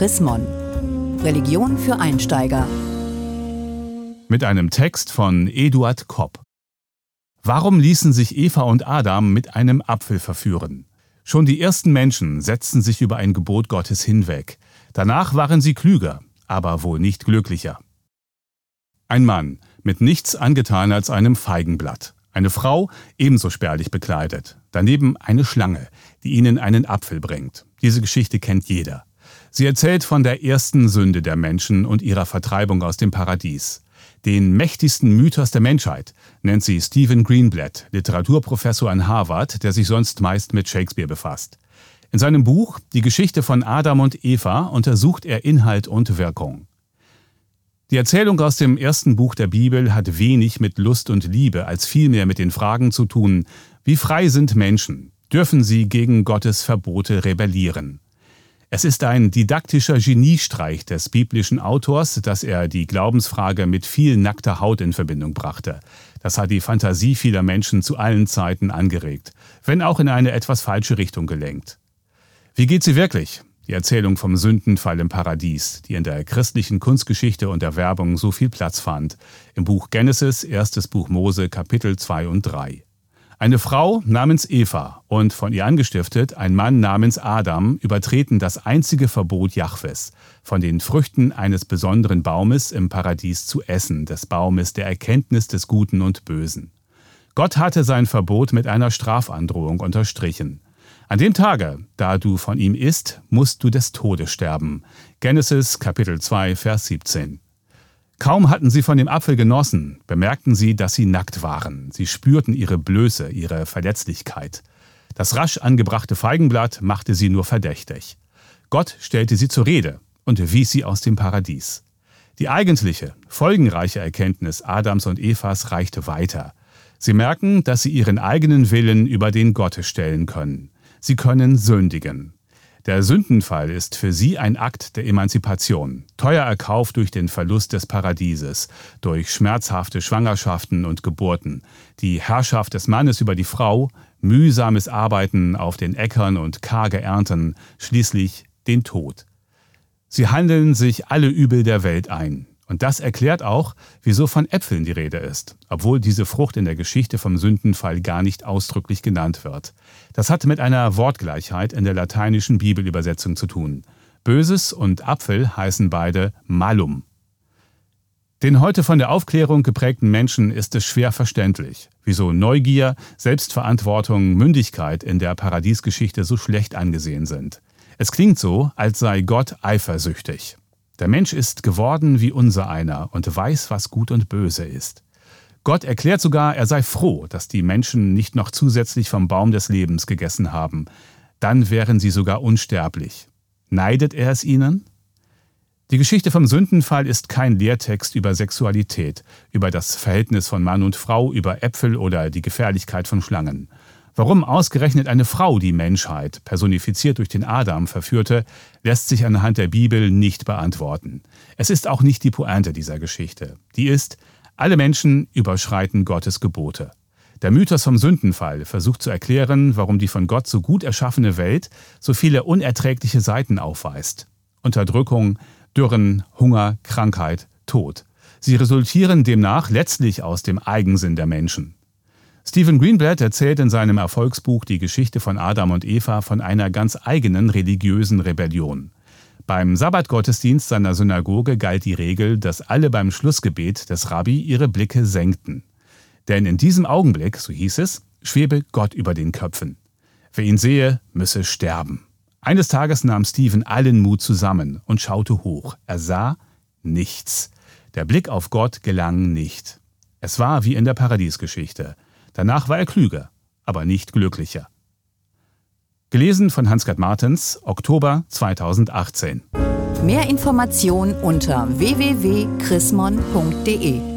Chris Mon. Religion für Einsteiger. Mit einem Text von Eduard Kopp. Warum ließen sich Eva und Adam mit einem Apfel verführen? Schon die ersten Menschen setzten sich über ein Gebot Gottes hinweg. Danach waren sie klüger, aber wohl nicht glücklicher. Ein Mann, mit nichts angetan als einem Feigenblatt. Eine Frau, ebenso spärlich bekleidet. Daneben eine Schlange, die ihnen einen Apfel bringt. Diese Geschichte kennt jeder. Sie erzählt von der ersten Sünde der Menschen und ihrer Vertreibung aus dem Paradies. Den mächtigsten Mythos der Menschheit nennt sie Stephen Greenblatt, Literaturprofessor an Harvard, der sich sonst meist mit Shakespeare befasst. In seinem Buch Die Geschichte von Adam und Eva untersucht er Inhalt und Wirkung. Die Erzählung aus dem ersten Buch der Bibel hat wenig mit Lust und Liebe als vielmehr mit den Fragen zu tun, wie frei sind Menschen? Dürfen sie gegen Gottes Verbote rebellieren? Es ist ein didaktischer Geniestreich des biblischen Autors, dass er die Glaubensfrage mit viel nackter Haut in Verbindung brachte. Das hat die Fantasie vieler Menschen zu allen Zeiten angeregt, wenn auch in eine etwas falsche Richtung gelenkt. Wie geht sie wirklich? Die Erzählung vom Sündenfall im Paradies, die in der christlichen Kunstgeschichte und der Werbung so viel Platz fand. Im Buch Genesis, erstes Buch Mose, Kapitel 2 und 3. Eine Frau namens Eva und von ihr angestiftet ein Mann namens Adam übertreten das einzige Verbot Jahwes, von den Früchten eines besonderen Baumes im Paradies zu essen, des Baumes der Erkenntnis des Guten und Bösen. Gott hatte sein Verbot mit einer Strafandrohung unterstrichen. An dem Tage, da du von ihm isst, musst du des Todes sterben. Genesis Kapitel 2, Vers 17. Kaum hatten sie von dem Apfel genossen, bemerkten sie, dass sie nackt waren. Sie spürten ihre Blöße, ihre Verletzlichkeit. Das rasch angebrachte Feigenblatt machte sie nur verdächtig. Gott stellte sie zur Rede und wies sie aus dem Paradies. Die eigentliche, folgenreiche Erkenntnis Adams und Evas reichte weiter. Sie merken, dass sie ihren eigenen Willen über den Gottes stellen können. Sie können sündigen. Der Sündenfall ist für sie ein Akt der Emanzipation, teuer erkauft durch den Verlust des Paradieses, durch schmerzhafte Schwangerschaften und Geburten, die Herrschaft des Mannes über die Frau, mühsames Arbeiten auf den Äckern und karge Ernten, schließlich den Tod. Sie handeln sich alle Übel der Welt ein, und das erklärt auch, wieso von Äpfeln die Rede ist, obwohl diese Frucht in der Geschichte vom Sündenfall gar nicht ausdrücklich genannt wird. Das hat mit einer Wortgleichheit in der lateinischen Bibelübersetzung zu tun. Böses und Apfel heißen beide malum. Den heute von der Aufklärung geprägten Menschen ist es schwer verständlich, wieso Neugier, Selbstverantwortung, Mündigkeit in der Paradiesgeschichte so schlecht angesehen sind. Es klingt so, als sei Gott eifersüchtig. Der Mensch ist geworden wie unser einer und weiß, was gut und böse ist. Gott erklärt sogar, er sei froh, dass die Menschen nicht noch zusätzlich vom Baum des Lebens gegessen haben. Dann wären sie sogar unsterblich. Neidet er es ihnen? Die Geschichte vom Sündenfall ist kein Lehrtext über Sexualität, über das Verhältnis von Mann und Frau, über Äpfel oder die Gefährlichkeit von Schlangen. Warum ausgerechnet eine Frau die Menschheit, personifiziert durch den Adam, verführte, lässt sich anhand der Bibel nicht beantworten. Es ist auch nicht die Pointe dieser Geschichte. Die ist, alle Menschen überschreiten Gottes Gebote. Der Mythos vom Sündenfall versucht zu erklären, warum die von Gott so gut erschaffene Welt so viele unerträgliche Seiten aufweist. Unterdrückung, Dürren, Hunger, Krankheit, Tod. Sie resultieren demnach letztlich aus dem Eigensinn der Menschen. Stephen Greenblatt erzählt in seinem Erfolgsbuch Die Geschichte von Adam und Eva von einer ganz eigenen religiösen Rebellion. Beim Sabbatgottesdienst seiner Synagoge galt die Regel, dass alle beim Schlussgebet des Rabbi ihre Blicke senkten. Denn in diesem Augenblick, so hieß es, schwebe Gott über den Köpfen. Wer ihn sehe, müsse sterben. Eines Tages nahm Stephen allen Mut zusammen und schaute hoch. Er sah nichts. Der Blick auf Gott gelang nicht. Es war wie in der Paradiesgeschichte. Danach war er klüger, aber nicht glücklicher. Gelesen von Hans-Gerd Martens, Oktober 2018. Mehr Informationen unter www.chrismon.de